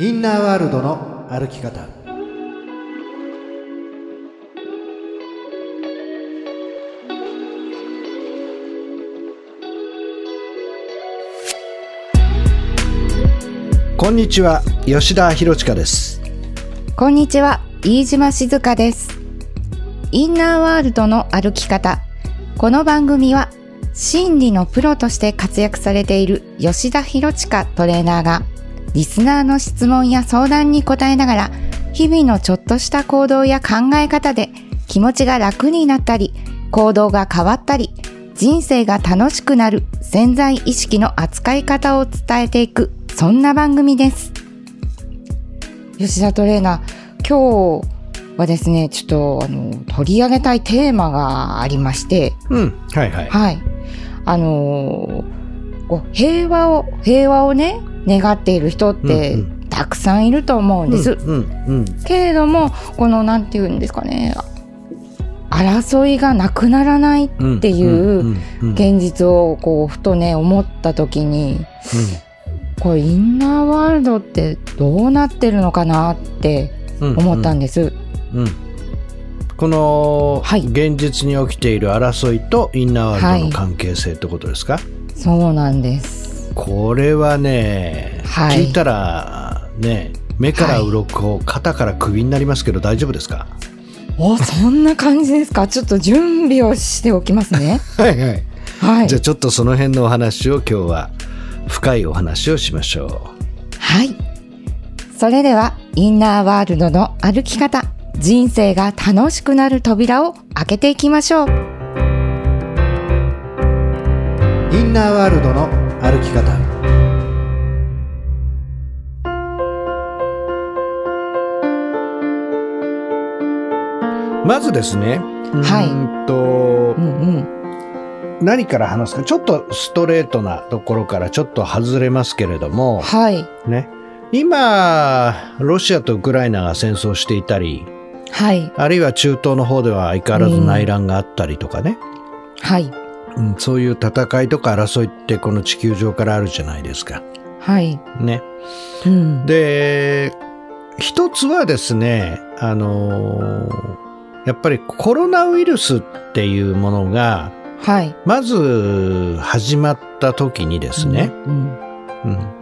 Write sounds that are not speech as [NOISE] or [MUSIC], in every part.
インナーワールドの歩き方こんにちは吉田博親ですこんにちは、飯島静香です。インナーワールドの歩き方。この番組は、心理のプロとして活躍されている吉田博親トレーナーが、リスナーの質問や相談に答えながら、日々のちょっとした行動や考え方で気持ちが楽になったり、行動が変わったり、人生が楽しくなる潜在意識の扱い方を伝えていく、そんな番組です。吉田トレーナー、今日はですね、ちょっとあの取り上げたいテーマがありまして、うんはいはいはい。あのーこう平和を、平和をね、願っている人ってうんうたくさんいると思うんです。うんうんけれども、このなんていうんですかね、争いがなくならないっうんていううんうん現実をこうふとね思った時にこれインナーワールドってどうなってるのかなってうん思ったんです。うん。このはい。現実に起きている争いとインナーワールドの関係性ってことですか、そうなんです。これはね、はい聞いたらね目から鱗、肩から首になりますけど大丈夫ですか？お、そんな感じですか？ちょっと準備をしておきますね。は [LAUGHS] いはい、はいじゃあ。ちょっとその辺のお話を今日は深いお話をしましょはい。それでは、インナーワールドの歩き方、人生が楽しくなる扉を開けていきましょう。インナーワールドの歩き方まずですね、はいうーんとうんうん。何から話すかちょっとストレートなところからちょっと外れますけれども、はい。ね、今ロシアとウクライナが戦争していたりはい。あるいは中東の方では相変わらず内乱があったりとかね、はい。うんそういう戦いとか争いってこの地球上からあるじゃないですか。はい。ね、うん。で一つはですねあのーやっぱりコロナウイルスっていうものがはい。まず始まった時にですね、うん。うん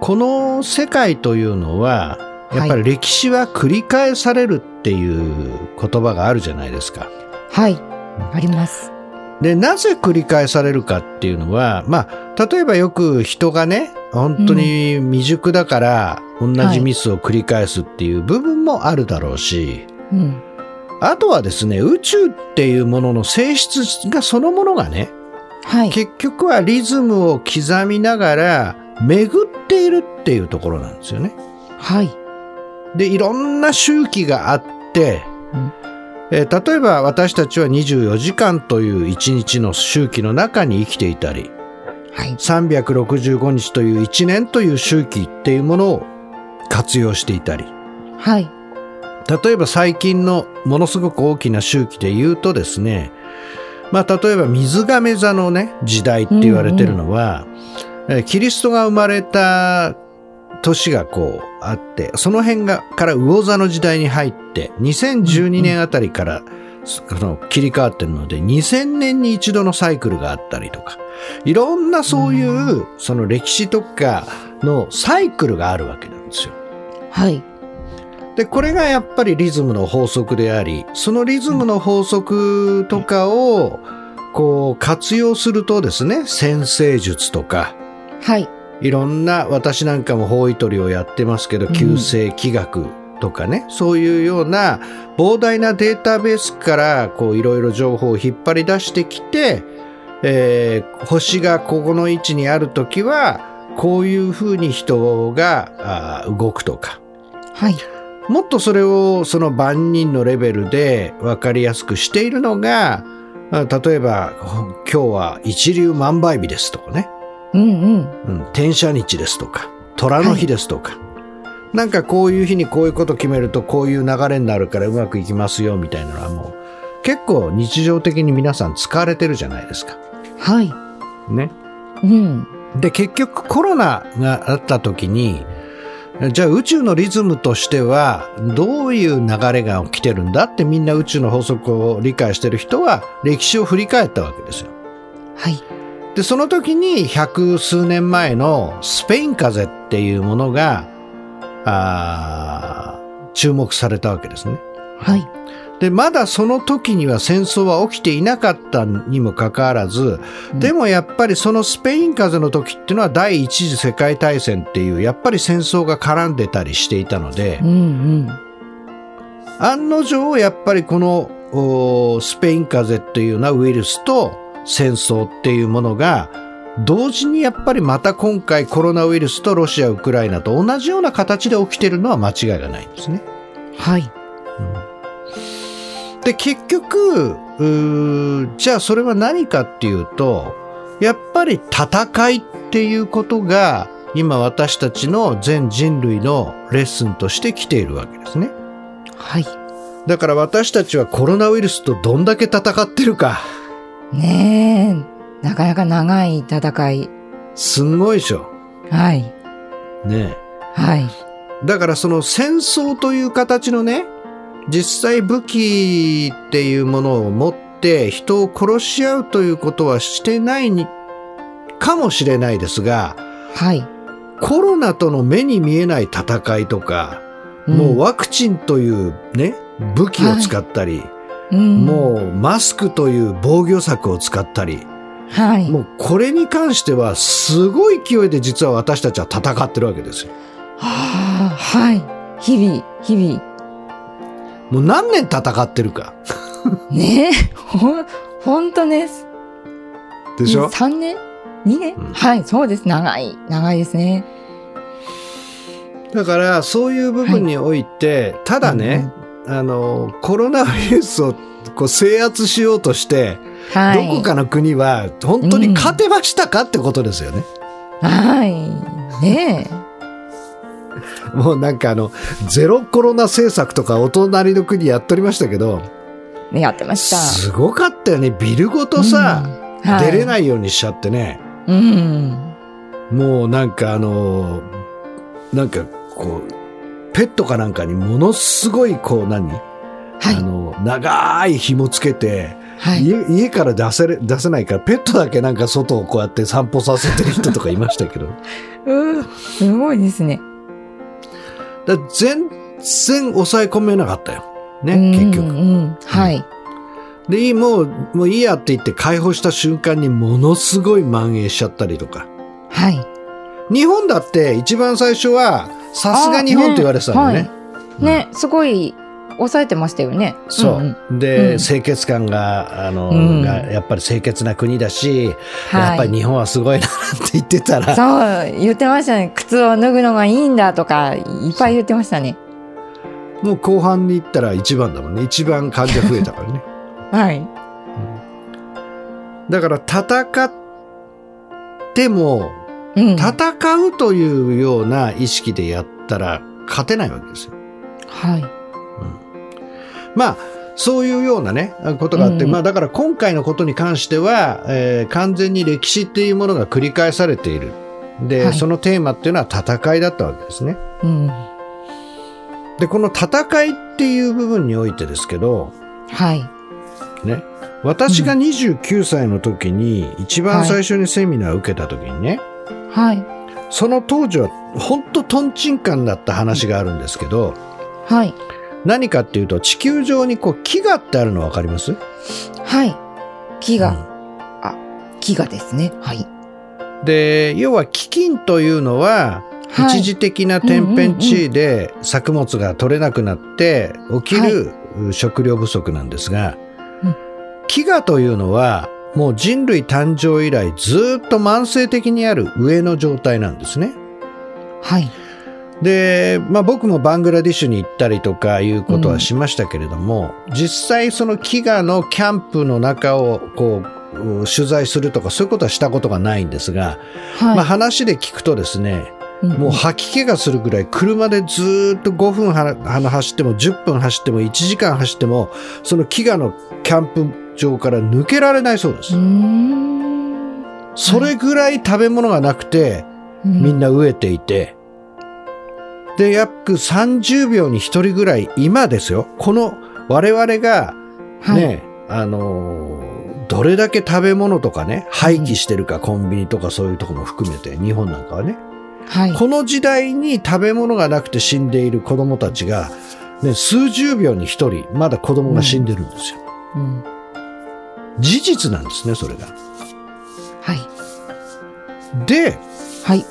この世界というのはやっぱり歴史は繰り返されるっていう言葉があるじゃないですか。はい。あります。で、なぜ繰り返されるかっていうのは、まあ、例えばよく人がね、本当に未熟だから同じミスを繰り返すっていう部分もあるだろうし、うん。あとはですね、宇宙っていうものの性質がそのものがね、はい。結局はリズムを刻みながら巡っているっていうところなんですよね。はい。で、いろんな周期があって、うんえー例えば私たちは24時間という一日の周期の中に生きていたり、はい。365日という1年という周期っていうものを活用していたり、はい。例えば最近のものすごく大きな周期で言うとですね、まあ例えば水亀座のね、時代って言われてるのは、えーキリストが生まれた年がこうあって、その辺がから魚座の時代に入って、2012年あたりから、その切り替わってるので、2000年に一度のサイクルがあったりとか、いろんなそういう、その歴史とかのサイクルがあるわけなんですよ。はい。で、これがやっぱりリズムの法則であり、そのリズムの法則とかを、こう、活用するとですね、先生術とか、はい。いろんな、私なんかも方位取りをやってますけど、うん。旧世気学とかね、そういうような膨大なデータベースから、こう、いろいろ情報を引っ張り出してきて、えー星がここの位置にあるときは、こういうふうに人が動くとか、はい。もっとそれをその万人のレベルで分かりやすくしているのが、あ例えば、今日は一粒万倍日ですとかね、うんうん。うん、天赦日ですとか、虎の日ですとか、なんかこういう日にこういうこと決めるとこういう流れになるからうまくいきますよみたいなのはもう結構日常的に皆さん使われてるじゃないですか。はい。ね。うん。で、結局コロナがあった時に、じゃあ宇宙のリズムとしてはどういう流れが起きてるんだってみんな宇宙の法則を理解してる人は歴史を振り返ったわけですよ。はい。で、その時に百数年前のスペイン風邪っていうものが、あー注目されたわけですね。はい。で、まだその時には戦争は起きていなかったにもかかわらず、うんでもやっぱりそのスペイン風邪の時っていうのは第一次世界大戦っていう、やっぱり戦争が絡んでたりしていたのでう、んうん。案の定やっぱりこのおスペイン風邪っていうようなウイルスと戦争っていうものが同時にやっぱりまた今回コロナウイルスとロシア・ウクライナと同じような形で起きてるのは間違いがないんですね。はい。で結局うーじゃあそれは何かっていうとやっぱり戦いっていうことが今私たちの全人類のレッスンとして来ているわけですね。はい。だから私たちはコロナウイルスとどんだけ戦ってるか、ねえ。なかなか長い戦い。すんごいでしょ。はい。ねはい。えだからその戦争という形のね、実際武器っていうものを持って人を殺し合うということはしてないに、かもしれないですが、はい。コロナとの目に見えない戦いとか、もうワクチンというね、武器を使ったり、うん、もうマスクという防御策を使ったり、はい。もうこれに関してはすごい勢いで実は私たちは戦ってるわけですよ。はあ、はい。日々、日々。もう何年戦ってるか。ねえ。ほん、ほんとです。でしょ ?3 年 ?2 年、うんはい、そうです。長い。長いですね。だからそういう部分において、ただね、あの、コロナウイルスをこう制圧しようとして、はい。どこかの国は本当に勝てましたかってことですよね。はい。ね [LAUGHS] もうなんかあの、ゼロコロナ政策とかお隣の国やっとりましたけど、え。やってました。すごかったよね。ビルごとさ、うん、はい、出れないようにしちゃってね。うん。もうなんかあの、なんかこう、ペットかなんかにものすごいこう何、はいあ。の、長い紐つけて、はい。家家から出せれ出せないから、ペットだけなんか外をこうやって散歩させてる人とかいましたけど、[LAUGHS] うん。すごいですね。だ全然抑え込めなかったよ。ね、うん結局。うん。はい。で、いい、もう、もういいやって言って解放した瞬間にものすごい蔓延しちゃったりとか。はい。日本だって一番最初は、さすが日本って言われてたんだよね。はいね、すごい抑えてましたよね。そう。んんで、うん清潔感が、あの、うんがやっぱり清潔な国だし、はいやっぱり日本はすごいなって言ってたら、そう、言ってましたね。靴を脱ぐのがいいんだとか、いっぱい言ってましたね。もう後半に行ったら一番だもんね。一番患者増えたからね。[LAUGHS] はい。だから戦っても、うん。戦うというような意識でやったら勝てないわけですよ。はい。まあ、そういうようなね、ことがあって、うんまあだから今回のことに関しては、えー完全に歴史っていうものが繰り返されている。で、はいそのテーマっていうのは戦いだったわけですね。うん。で、この戦いっていう部分においてですけど、はい。ね、私が29歳の時に一番最初にセミナーを受けた時にね、はい。その当時は本当トンチンカンだった話があるんですけど、はい。何かっていうと地球上にこう飢餓ってあるの分かります？はい。飢餓。うん飢餓ですね。はい。で、要は飢饉というのは、はい一時的な天変地異で作物が取れなくなって起きる食料不足なんですが、うん飢餓というのはもう人類誕生以来ずっと慢性的にある上の状態なんですね。はい。で、まあ僕もバングラディッシュに行ったりとかいうことはしましたけれども、実際その飢餓のキャンプの中をこう取材するとかそういうことはしたことがないんですが、はい。まあ話で聞くとですね、うんもう吐き気がするぐらい車でずーっと5分はは走っても10分走っても1時間走ってもその飢餓のキャンプ場から抜けられないそうです。それぐらい食べ物がなくてみんな。な飢えていてで、約30秒に1人ぐらい、今ですよ。この我々が、ね、はい、あのー、どれだけ食べ物とかね、廃棄してるか、コンビニとかそういうところも含めて、日本なんかはね。はい、この時代に食べ物がなくて死んでいる子供たちが、ね、数十秒に1人、まだ子供が死んでるんですよ。うん、事実なんですね、それが。はい。で、はい。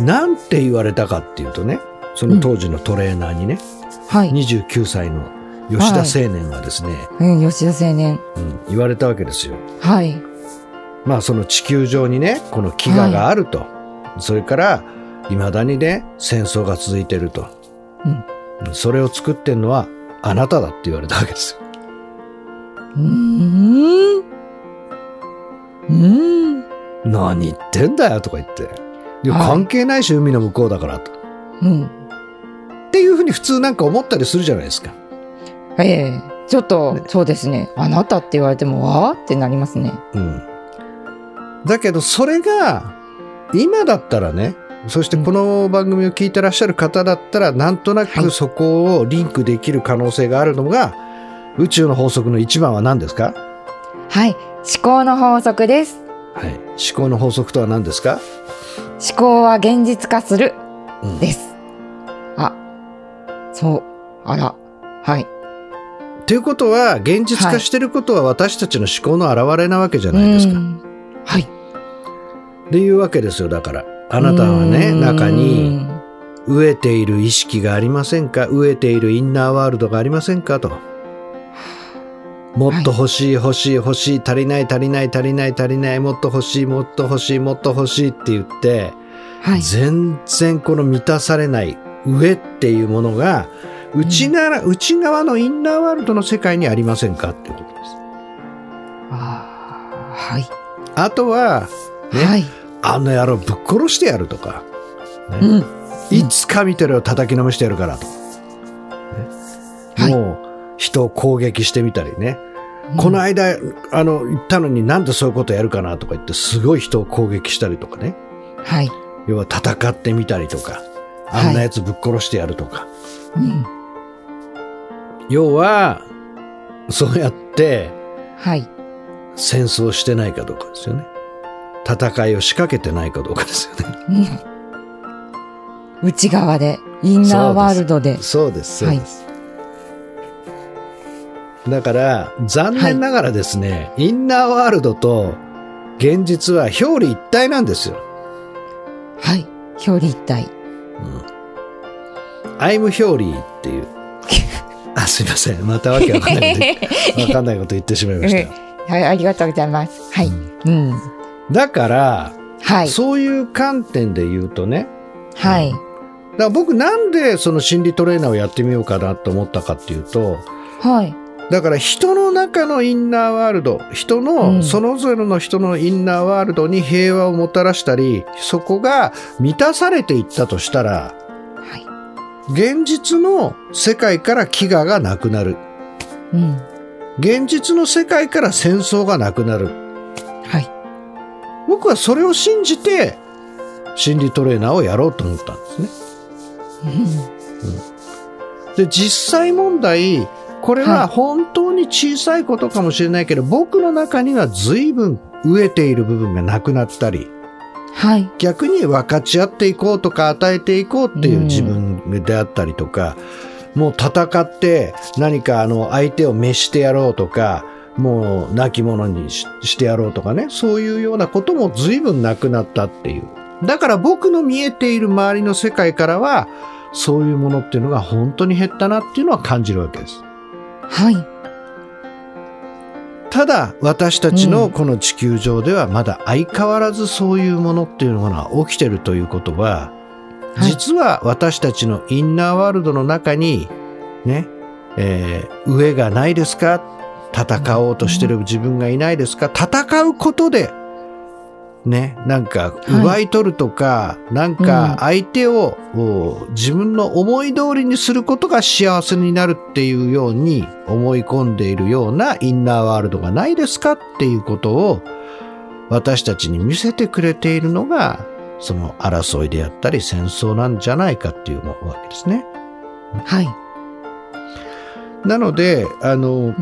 なんて言われたかっていうとね、その当時のトレーナーにね、うん、はい、29歳の吉田青年はですね、はい、うん、吉田青年、うん、言われたわけですよ。はい。まあその地球上にね、この飢餓があると。はい、それから、未だにね、戦争が続いてると。うん。それを作ってんのはあなただって言われたわけですよ。うん。うん。何言ってんだよとか言って。いや、関係ないし、海の向こうだからと。うん。っていうふうに普通なんか思ったりするじゃないですか。ええちょっと、ね、そうですね。あなたって言われても、わーってなりますね。うん。だけど、それが、今だったらね、そしてこの番組を聞いてらっしゃる方だったら、なんとなくそこをリンクできる可能性があるのが、宇宙の法則の一番は何ですか？はい。思考の法則です。はい。思考の法則とは何ですか？思考は現実化する。です。うん、あ、そう。あら。はい。ということは、現実化してることは私たちの思考の表れなわけじゃないですか。はい。っていうわけですよ。だから、あなたはね、中に、飢えている意識がありませんか？飢えているインナーワールドがありませんか？と。もっと欲しい欲しい欲しい足りない足りない足りない足りないもっと欲しいもっと欲しいもっと欲しいって言って、はい、全然この満たされない上っていうものが内な、うん、内側のインナーワールドの世界にありませんか？っていうことです。あはい。あとは、ね、はい、あの野郎ぶっ殺してやるとか、ね、うん、いつか見てるよ叩きのめしてやるからと。ね、もう、人を攻撃してみたりね。この間、あの、言ったのになんでそういうことやるかなとか言って、すごい人を攻撃したりとかね。はい。要は戦ってみたりとか、あんなやつぶっ殺してやるとか。はい、うん。要は、そうやって、はい。戦争してないかどうかですよね。戦いを仕掛けてないかどうかですよね。うん、内側で、インナーワールドで。そうです、そうです。はいだから、残念ながらですね、はい、インナーワールドと現実は表裏一体なんですよ。はい。表裏一体。うん。アイム表裏っていう。[LAUGHS] あ、すいません。またわけわかんないこと、[LAUGHS] わかんないこと言ってしまいました。はい、ありがとうございます。はい。うん。だから、はい。そういう観点で言うとね。はい。だから僕なんでその心理トレーナーをやってみようかなと思ったかっていうと、はい。だから人の中のインナーワールド、人の、そのぞれの人のインナーワールドに平和をもたらしたり、そこが満たされていったとしたら、はい、現実の世界から飢餓がなくなる。うん、現実の世界から戦争がなくなる。はい。僕はそれを信じて、心理トレーナーをやろうと思ったんですね。うん、うん、で、実際問題、これは本当に小さいことかもしれないけど、はい、僕の中には随分飢えている部分がなくなったり、はい、逆に分かち合っていこうとか与えていこうっていう自分であったりとか、うん、もう戦って何かあの相手を召してやろうとか、もう亡き者にしてやろうとかね、そういうようなことも随分なくなったっていう。だから僕の見えている周りの世界からは、そういうものっていうのが本当に減ったなっていうのは感じるわけです。はい。ただ、私たちのこの地球上ではまだ相変わらずそういうものっていうのが起きてるということは、実は私たちのインナーワールドの中に、ね、えー、上がないですか？戦おうとしてる自分がいないですか？戦うことでね、なんか奪い取るとか、はい、なんか相手を、うん、自分の思い通りにすることが幸せになるっていうように思い込んでいるようなインナーワールドがないですかっていうことを私たちに見せてくれているのがその争いであったり戦争なんじゃないかっていうわけですね。はい。なので、あの、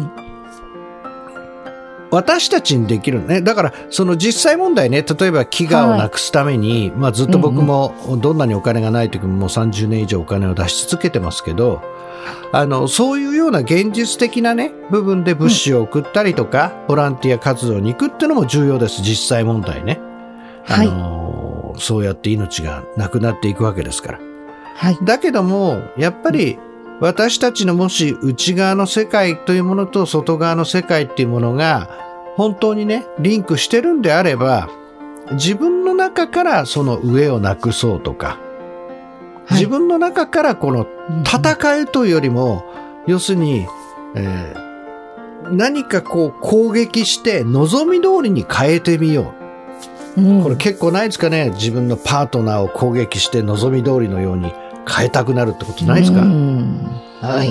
私たちにできるね。だから、その実際問題ね、例えば飢餓をなくすために、まあずっと僕もどんなにお金がない時ももう30年以上お金を出し続けてますけど、あの、そういうような現実的なね、部分で物資を送ったりとか、ボランティア活動に行くっていうのも重要です、実際問題ね。あの、そうやって命がなくなっていくわけですから。はい。だけども、やっぱり私たちのもし内側の世界というものと外側の世界っていうものが本当にね、リンクしてるんであれば、自分の中からその上をなくそうとか、はい。自分の中からこの戦うというよりも、要するに、えー何かこう攻撃して望み通りに変えてみよう。うん。これ結構ないですかね？自分のパートナーを攻撃して望み通りのように変えたくなるってことないですか、うんはい。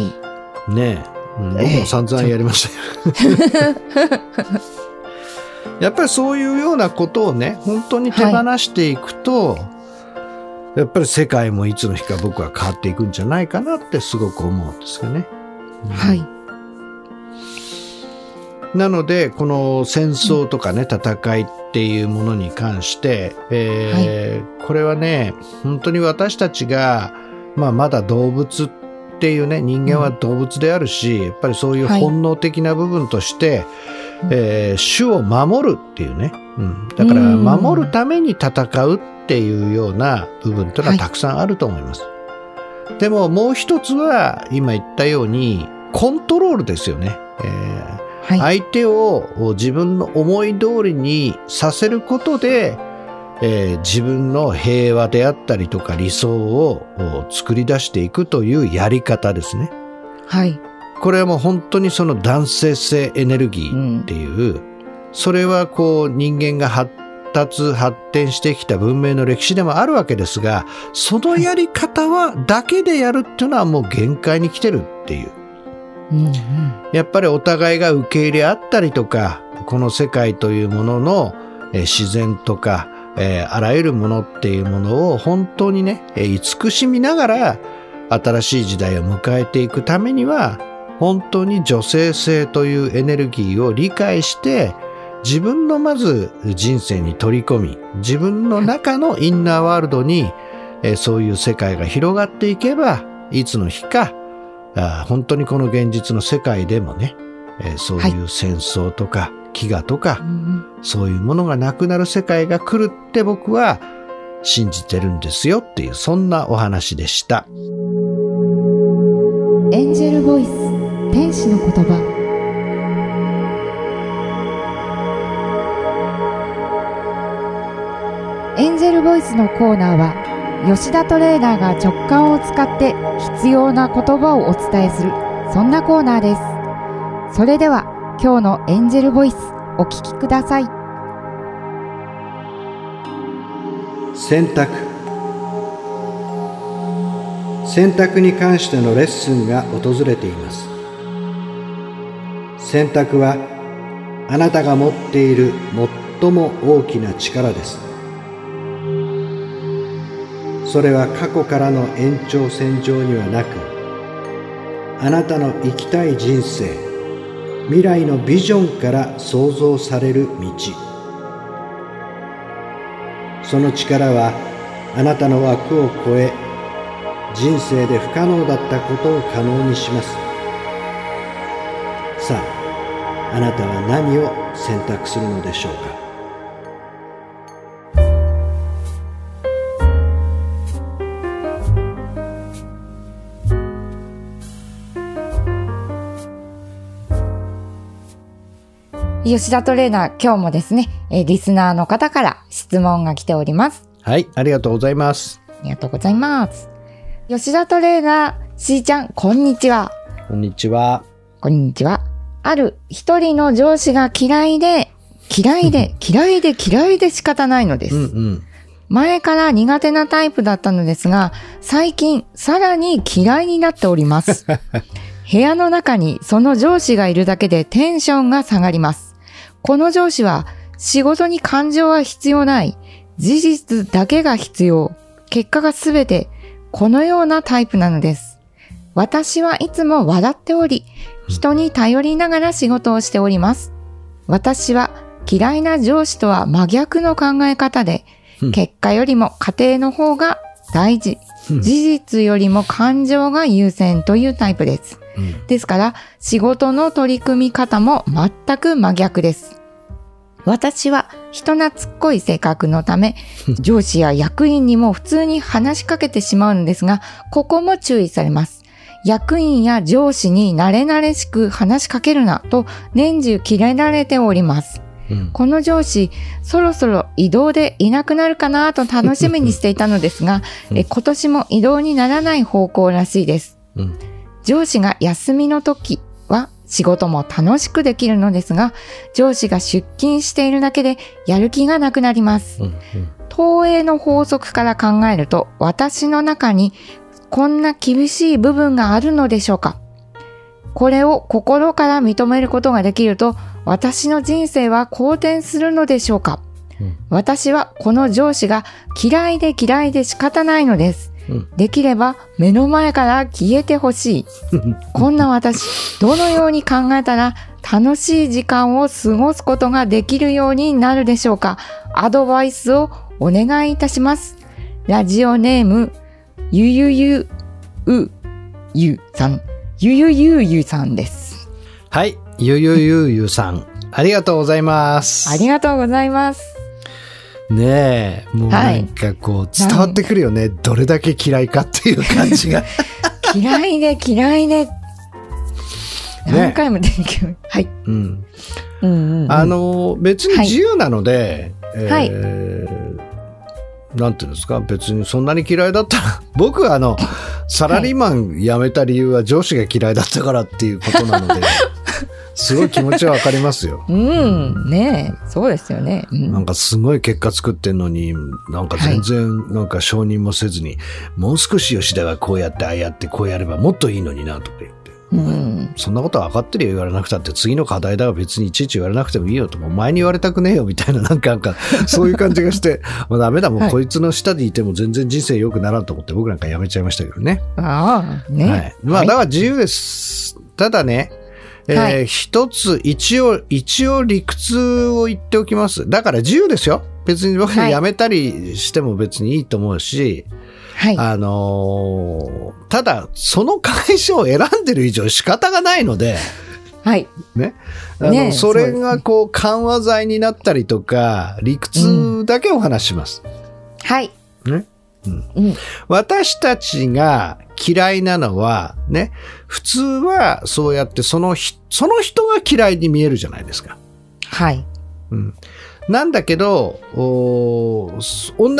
ねえ、うん、僕ええも散々やりましたよ。[LAUGHS] やっぱりそういうようなことをね、本当に手放していくと、やっぱり世界もいつの日か僕は変わっていくんじゃないかなってすごく思うんですよね。はい。なので、この戦争とかね、戦いっていうものに関して、えーこれはね、本当に私たちが、まあまだ動物っていうね、人間は動物であるし、やっぱりそういうはい。本能的な部分として、うん。えー種を守るっていうね、うん、だからうん。守るために戦うっていうような部分っていうのははい。たくさんあると思います。でももう一つは、今言ったように、コントロールですよね。えーはい。相手を自分の思い通りにさせることで、えー自分の平和であったりとか理想をお作り出していくというやり方ですね。はい。これはもう本当にその男性性エネルギーっていう、それはこう人間が発達発展してきた文明の歴史でもあるわけですが、そのやり方はだけでやるっていうのはもう限界に来てるっていう。うんうんやっぱりお互いが受け入れ合ったりとか、この世界というもののえー自然とか、えーあらゆるものっていうものを本当にね、えー慈しみながら新しい時代を迎えていくためには、本当に女性性というエネルギーを理解して、自分のまず人生に取り込み、自分の中のインナーワールドに、えーそういう世界が広がっていけば、いつの日か、あ本当にこの現実の世界でもね、えーそういう戦争とか飢餓とか、うんそういうものがなくなる世界が来るって僕は信じてるんですよっていう、そんなお話でした。エンジェルボイス天使の言葉。エンジェルボイスのコーナーは吉田トレーナーが直感を使って必要な言葉をお伝えするそんなコーナーです。それでは今日のエンジェルボイスお聞きください。選択選択に関してのレッスンが訪れています。選択はあなたが持っている最も大きな力です。それは過去からの延長線上にはなくあなたの生きたい人生未来のビジョンから想像される道。その力はあなたの枠を超え人生で不可能だったことを可能にします。さああなたは何を選択するのでしょうか？吉田トレーナー今日もですねえーリスナーの方から質問が来ておりますはいありがとうございますありがとうございます。吉田トレーナー、しーちゃん、こんにちは。こんにちはこんにちは。ある一人の上司が嫌いで、嫌いで、[LAUGHS] 嫌いで、嫌いで仕方ないのです。うんうん前から苦手なタイプだったのですが、最近さらに嫌いになっております。[LAUGHS] 部屋の中にその上司がいるだけでテンションが下がります。この上司は仕事に感情は必要ない。事実だけが必要。結果がすべて、このようなタイプなのです。私はいつも笑っており、人に頼りながら仕事をしております。私は嫌いな上司とは真逆の考え方で、うん結果よりも家庭の方が大事。うん事実よりも感情が優先というタイプです。うんですから、仕事の取り組み方も全く真逆です。私は人懐っこい性格のため、上司や役員にも普通に話しかけてしまうのですが、ここも注意されます。役員や上司に慣れ慣れしく話しかけるなと年中切れられております。うんこの上司、そろそろ移動でいなくなるかなと楽しみにしていたのですが、え今年も移動にならない方向らしいです。うん上司が休みの時は仕事も楽しくできるのですが、上司が出勤しているだけでやる気がなくなります。うん投影の法則から考えると、私の中にこんな厳しい部分があるのでしょうかこれを心から認めることができると、私の人生は好転するのでしょうかうん私はこの上司が嫌いで嫌いで仕方ないのです。うんできれば目の前から消えてほしい。[LAUGHS] こんな私、どのように考えたら楽しい時間を過ごすことができるようになるでしょうか？アドバイスをお願いいたします。ラジオネーム、ゆゆゆうゆさん。ゆゆゆゆさんです。はい。ゆゆゆゆさん。ありがとうございます。ありがとうございます。ねえ、もうなんかこう伝わってくるよね。どれだけ嫌いかっていう感じが。[LAUGHS] 嫌いで嫌いで。何回も出てきる。はい。うん。うんうんうんあの、別に自由なので、はいえーなんていうんですか、別にそんなに嫌いだったら、[LAUGHS] 僕はあの、サラリーマン辞めた理由は上司が嫌いだったからっていうことなので、[LAUGHS] すごい気持ちはわかりますよ。[LAUGHS] うん、ねえ、そうですよね。うんなんかすごい結果作ってんのに、なんか全然なんか承認もせずに、もう少し吉田はこうやってああやってこうやればもっといいのになとか言って。うん、そんなことは分かってるよ言われなくたって次の課題だが別にいちいち言われなくてもいいよとお前に言われたくねえよみたいななんかなんかそういう感じがして [LAUGHS] もうダメだもうはいこいつの下でいても全然人生良くならんと思って僕なんかやめちゃいましたけどね。ああ、ね。はい。まあだから自由です。ただね、えーはい一つ一応一応理屈を言っておきます。だから自由ですよ。別に僕はいやめたりしても別にいいと思うし、はい。あのーただその会社を選んでる以上仕方がないので、はい。ね。あの、ねえそれがこう緩和剤になったりとか、理屈だけお話しします。はい。ね。うん。うん。私たちが嫌いなのは、ね、普通はそうやってそのひ、その人が嫌いに見えるじゃないですか。はい。うん。なんだけど、同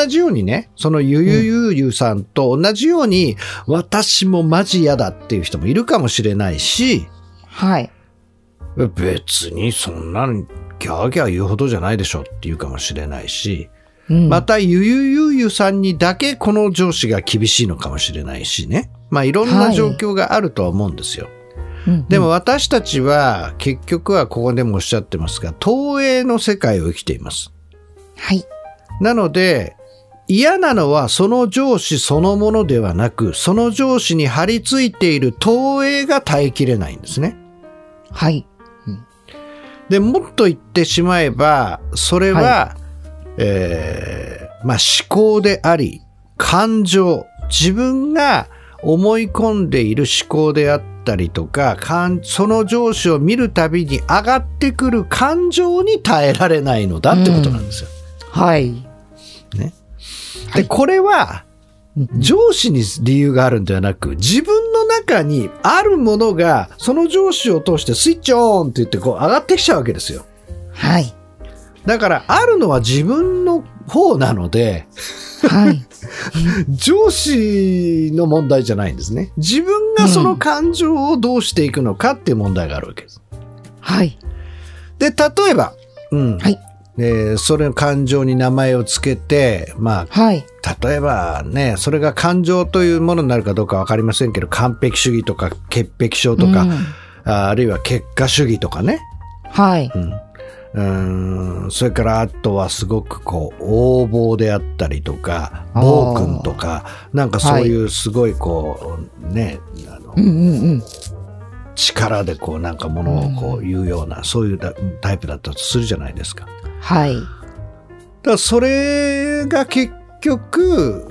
じようにね、そのゆゆゆゆさんと同じように、私もマジ嫌だっていう人もいるかもしれないし、はい。別にそんなにギャーギャー言うほどじゃないでしょって言うかもしれないし、うんまたゆゆゆゆさんにだけこの上司が厳しいのかもしれないしね。まあいろんな状況があるとは思うんですよ。うんでも、私たちは結局はここでもおっしゃってますが、投影の世界を生きています。はい。なので、嫌なのはその上司そのものではなく、その上司に張り付いている投影が耐えきれないんですね。はい。で、もっと言ってしまえば、それは、えーまあ思考であり、感情、自分が思い込んでいる思考であったりとか、感その上司を見るたびに上がってくる感情に耐えられないのだってことなんですよ。はい。ね。で、はいこれは、うん上司に理由があるんではなく、自分の中にあるものが、その上司を通してスイッチオンって言ってこう上がってきちゃうわけですよ。はい。だから、あるのは自分の方なので、はい。[LAUGHS] 上司の問題じゃないんですね。自分がその感情をどうしていくのかっていう問題があるわけです。はい。で、例えば、うん。はい。えーそれの感情に名前をつけて、まはい。あ、例えばね、それが感情というものになるかどうかわかりませんけど、完璧主義とか潔癖症とか、うんああるいは結果主義とかね。はい。うんうんそれからあとはすごくこう横暴であったりとか暴君とかなんかそういうすごいこう、ねあの、うんうんうん。力でこうなんかものをこう言うような、そういうだタイプだったとするじゃないですか。だかはい。らそれが結局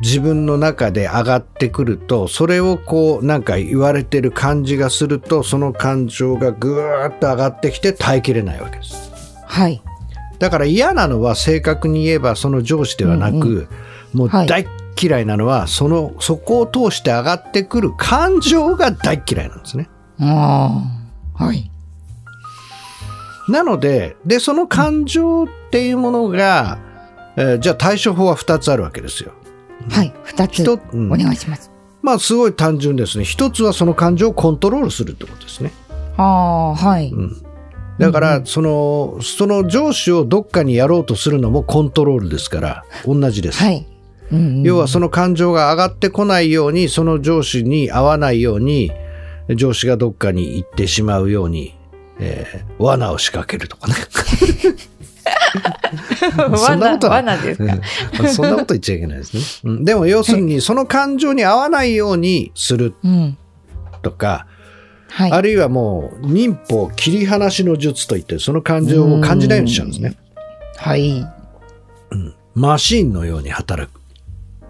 自分の中で上がってくるとそれをこうなんか言われてる感じがするとその感情がぐーっと上がってきて耐えきれないわけです。はい。だから嫌なのは正確に言えばその上司ではなく、うんもうはい大嫌いなのはそのそこを通して上がってくる感情が大嫌いなんですね。ああ。はい。なのででその感情っていうものが、えーじゃあ対処法は2つあるわけですよ。はい。二つ。お願いします。まあすごい単純ですね。一つはその感情をコントロールするってことですね。ああ、はい。うんだから、その、その上司をどっかにやろうとするのもコントロールですから、同じです。はい。うんうん要はその感情が上がってこないように、その上司に合わないように、上司がどっかに行ってしまうように、えー罠を仕掛けるとかね。[LAUGHS] [LAUGHS] そんなことは罠ですか？うんそんなこと言っちゃいけないですね。うんでも要するに、その感情に合わないようにするうん。とか、はい。あるいはもう民法切り離しの術といって、その感情を感じないようにしちゃうんですね。はい。マシーンのように働く。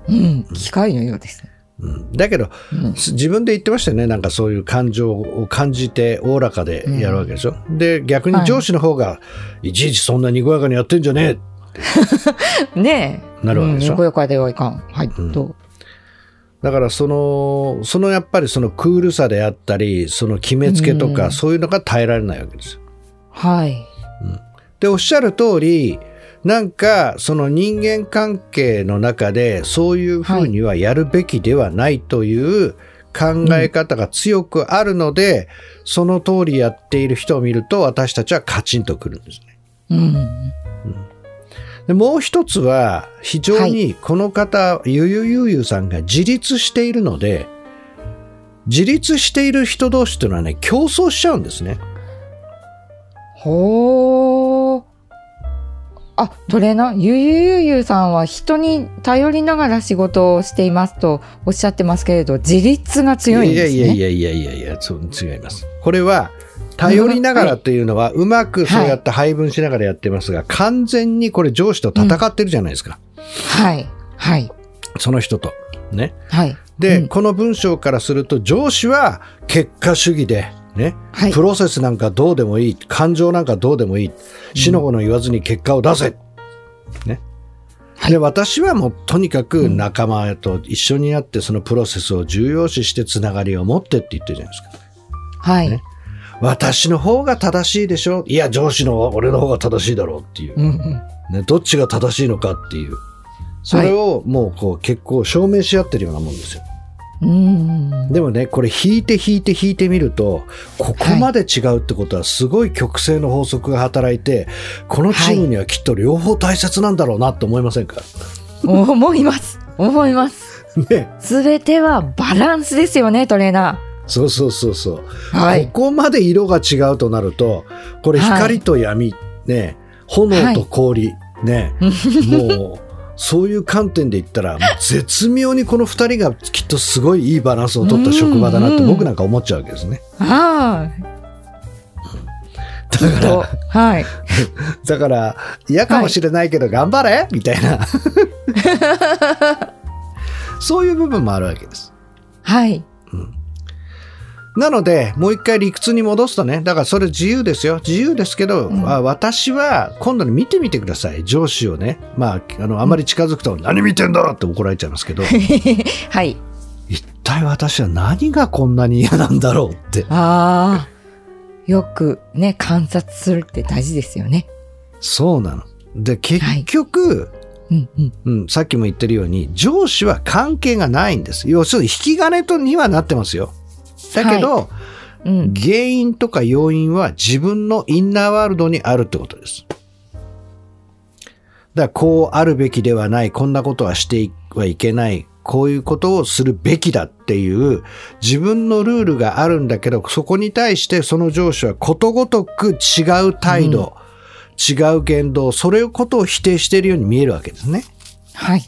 うん。機械のようです。うんだけど、うん自分で言ってましたよね。なんかそういう感情を感じておおらかでやるわけでしょ。で、逆に上司の方が、いちいちそんなにこやかにやってんじゃねえ。[LAUGHS] ねえ。なるわけでしょうんにこやかではいかん。はい。だからその、そのやっぱりそのクールさであったり、その決めつけとか、うんそういうのが耐えられないわけですよ。はい。で、おっしゃる通り、なんかその人間関係の中でそういうふうにはやるべきではないという考え方が強くあるので、その通りやっている人を見ると私たちはカチンとくるんですね。うん。でもう一つは非常にこの方、ゆゆゆゆさんが自立しているので、自立している人同士というのはね、競争しちゃうんですね。ほー。あ、トレーナー、ゆゆゆゆさんは人に頼りながら仕事をしていますとおっしゃってますけれど、自立が強いんですね。いやいやいやいやいや違います。これは、頼りながらというのは、うまくそうやって配分しながらやってますが、完全にこれ上司と戦ってるじゃないですか。はい。はい。その人と。ね。はい。で、うんこの文章からすると、上司は結果主義で、ね、はいプロセスなんかどうでもいい、感情なんかどうでもいい、死の子の言わずに結果を出せ。ね。はいで、私はもうとにかく仲間と一緒になってそのプロセスを重要視してつながりを持ってって言ってるじゃないですか。はい。ね私の方が正しいでしょいや、上司の俺の方が正しいだろうっていう。うんうん。ね、どっちが正しいのかっていう。それをもうこう結構証明し合ってるようなもんですよ。うん。でもね、これ引いて引いて引いてみると、ここまで違うってことはすごい曲線の法則が働いて、このチームにはきっと両方大切なんだろうなって思いませんか、思います。思います。ね。すべてはバランスですよね、トレーナそうそうそうそう。ー。はい。ここまで色が違うとなると、これ光と闇、ね、炎と氷、ね、[LAUGHS] もう、そういう観点で言ったら、絶妙にこの二人がきっとすごいいいバランスを取った職場だなってうん僕なんか思っちゃうわけですね。ああ、だから、と、はい。[LAUGHS] だから、嫌かもしれないけど頑張れみたいな。[LAUGHS] そういう部分もあるわけです。はい。なので、もう一回理屈に戻すとね、だからそれ自由ですよ。自由ですけど、うんあ私は今度に見てみてください。上司をね。まあ、あの、あまり近づくと、何見てんだって怒られちゃいますけど、[LAUGHS] はい。一体私は何がこんなに嫌なんだろうって。ああ、よくね、観察するって大事ですよね。そうなの。で、結局、うんうん。うん、さっきも言ってるように、上司は関係がないんです。要するに引き金とにはなってますよ。だけど、うん。原因とか要因は自分のインナーワールドにあるってことです。だからこうあるべきではない、こんなことはしてはいけない、こういうことをするべきだっていう自分のルールがあるんだけど、そこに対してその上司はことごとく違う態度、うん、違う言動、それをことを否定しているように見えるわけですね。はい。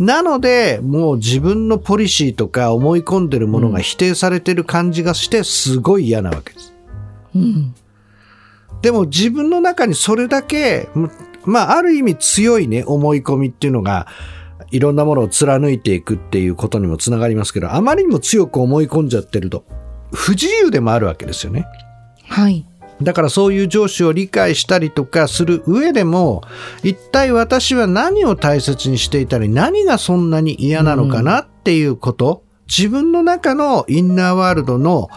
なので、もう自分のポリシーとか思い込んでるものが否定されてる感じがして、すごい嫌なわけです。うん。でも自分の中にそれだけ、まあ、ある意味強いね、思い込みっていうのが、いろんなものを貫いていくっていうことにもつながりますけど、あまりにも強く思い込んじゃってると、不自由でもあるわけですよね。はい。だからそういう上司を理解したりとかする上でも、一体私は何を大切にしていたり、何がそんなに嫌なのかなっていうこと、うん、自分の中のインナーワールドの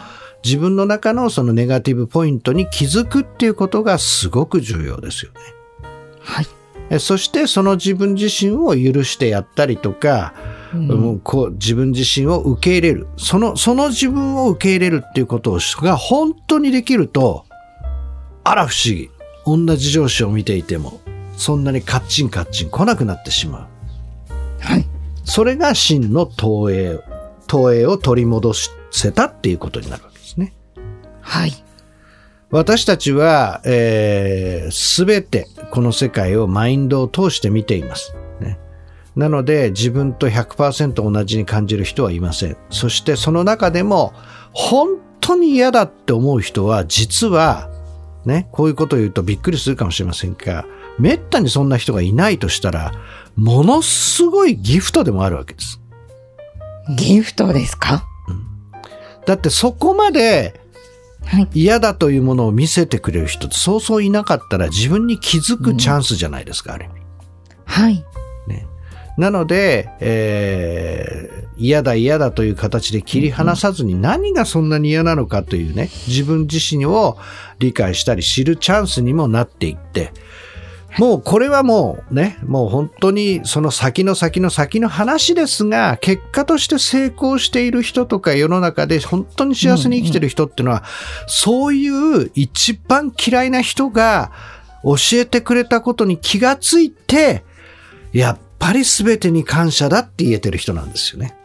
自分の中のそのネガティブポイントに気づくっていうことがすごく重要ですよね。はい。そしてその自分自身を許してやったりとか、うん、こう自分自身を受け入れる。その、その自分を受け入れるっていうことが本当にできると、あら不思議。同じ上司を見ていても、そんなにカッチンカッチン来なくなってしまう。はい。それが真の投影、投影を取り戻せたっていうことになるわけですね。はい。私たちは、えー、全てこの世界をマインドを通して見ています。ね、なので自分と100%同じに感じる人はいません。そしてその中でも本当に嫌だって思う人は実はね、こういうことを言うとびっくりするかもしれませんが、めったにそんな人がいないとしたら、ものすごいギフトでもあるわけです。ギフトですか、うん、だってそこまで嫌だというものを見せてくれる人ってそうそういなかったら自分に気づくチャンスじゃないですか、うん、ある意味。はい。なので、えー、嫌だ嫌だという形で切り離さずに何がそんなに嫌なのかというね、自分自身を理解したり知るチャンスにもなっていって、もうこれはもうね、もう本当にその先の先の先の話ですが、結果として成功している人とか世の中で本当に幸せに生きてる人っていうのは、そういう一番嫌いな人が教えてくれたことに気がついて、やっぱり全てに感謝だって言えてる人なんですよね。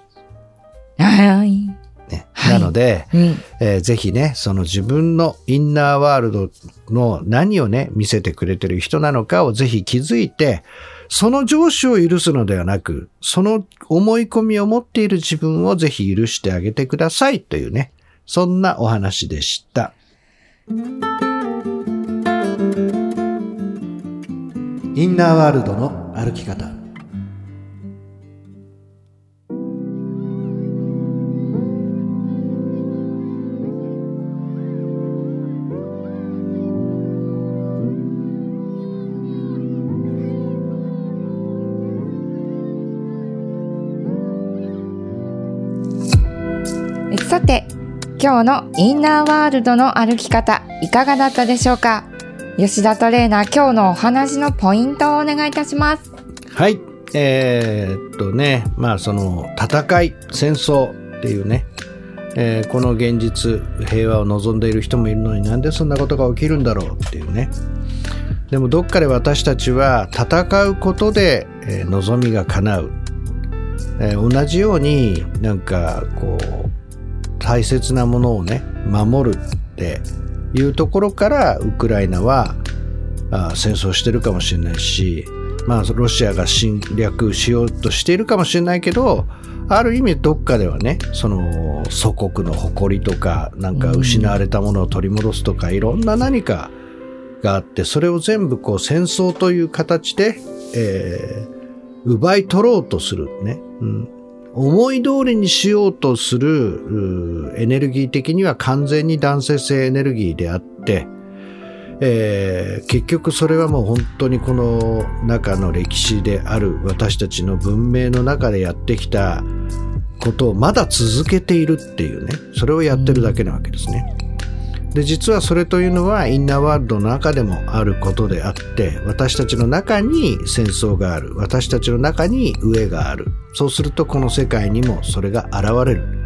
はい。ね、なので、はい、えー、ぜひね、その自分のインナーワールドの何をね、見せてくれてる人なのかをぜひ気づいて、その上司を許すのではなく、その思い込みを持っている自分をぜひ許してあげてくださいというね、そんなお話でした。インナーワールドの歩き方。今日のインナーワールドの歩き方、いかがだったでしょうか？吉田トレーナー、今日のお話のポイントをお願いいたします。はい。えー、っとね、まあその戦い、戦争っていうね、えー、この現実、平和を望んでいる人もいるのになんでそんなことが起きるんだろうっていうね。でもどっかで私たちは戦うことで、えー、望みが叶う。えー、同じようになんかこう大切なものをね守るっていうところからウクライナはあ戦争してるかもしれないしまあロシアが侵略しようとしているかもしれないけどある意味どっかではねその祖国の誇りとかなんか失われたものを取り戻すとか、いろんな何かがあってそれを全部こう戦争という形で、えー、奪い取ろうとするね、うん、思い通りにしようとするエネルギー的には完全に男性性エネルギーであって、えー、結局それはもう本当にこの中の歴史である私たちの文明の中でやってきたことをまだ続けているっていうねそれをやってるだけなわけですね。で実はそれというのはインナーワールドの中でもあることであって私たちの中に戦争がある。私たちの中に飢えがある。そうするとこの世界にもそれが現れる。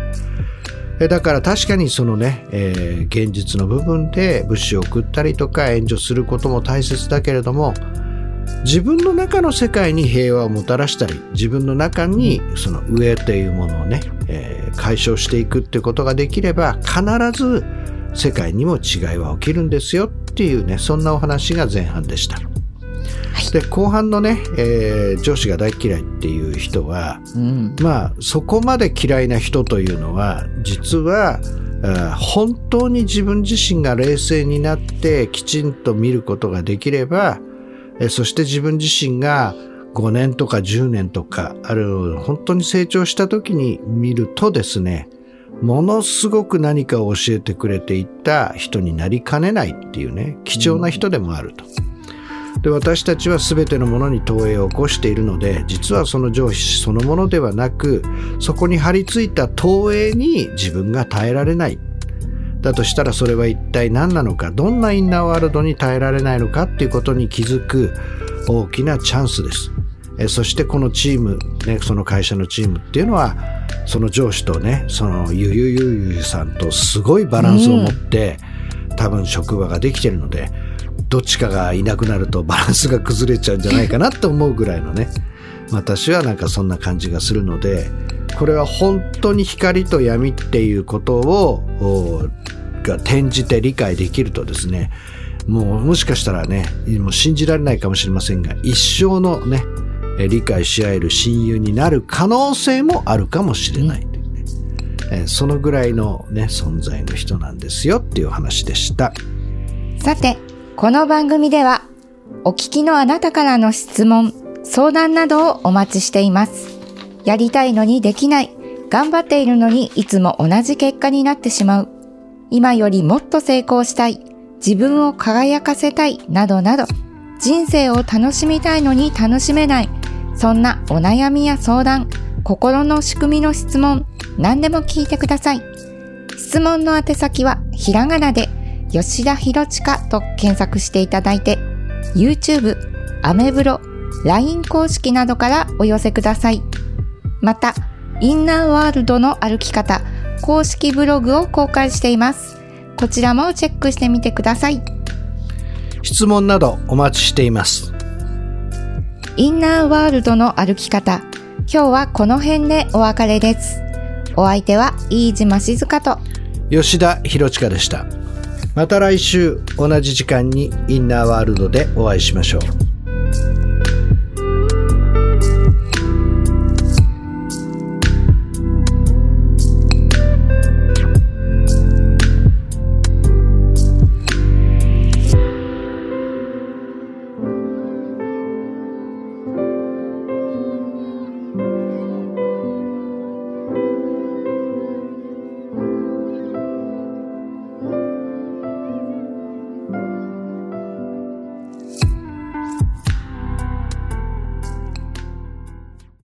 だから確かにそのね、えー、現実の部分で物資を送ったりとか援助することも大切だけれども自分の中の世界に平和をもたらしたり自分の中にその上というものをね、えー、解消していくってことができれば必ず世界にも違いは起きるんですよっていうねそんなお話が前半でした。で後半のね、えー、上司が大嫌いっていう人は、うん、まあそこまで嫌いな人というのは実は本当に自分自身が冷静になってきちんと見ることができればそして自分自身が5年とか10年とかある本当に成長した時に見るとですねものすごく何かを教えてくれていった人になりかねないっていうね貴重な人でもあると。で私たちは全てのものに投影を起こしているので実はその上司そのものではなくそこに張り付いた投影に自分が耐えられないだとしたらそれは一体何なのかどんなインナーワールドに耐えられないのかっていうことに気づく大きなチャンスですえそしてこのチーム、ね、その会社のチームっていうのはその上司とねそのゆゆゆゆさんとすごいバランスを持って、うん、多分職場ができてるのでどっちかがいなくなるとバランスが崩れちゃうんじゃないかなって思うぐらいのね私はなんかそんな感じがするのでこれは本当に光と闇っていうことをが転じて理解できるとですねもうもしかしたらねもう信じられないかもしれませんが一生のね理解し合える親友になる可能性もあるかもしれないというね、えそのぐらいのね存在の人なんですよっていう話でした。さてこの番組ではお聞きのあなたからの質問、相談などをお待ちしています。やりたいのにできない、頑張っているのにいつも同じ結果になってしまう、今よりもっと成功したい、自分を輝かせたい、などなど、人生を楽しみたいのに楽しめない、そんなお悩みや相談、心の仕組みの質問、何でも聞いてください。質問の宛先はひらがなで吉田博親と検索していただいて、YouTube、アメブロ、LINE 公式などからお寄せください。また、インナーワールドの歩き方、公式ブログを公開しています。こちらもチェックしてみてください。質問などお待ちしています。インナーワールドの歩き方、今日はこの辺でお別れです。お相手は飯島静香と吉田博親でした。また来週同じ時間にインナーワールドでお会いしましょう。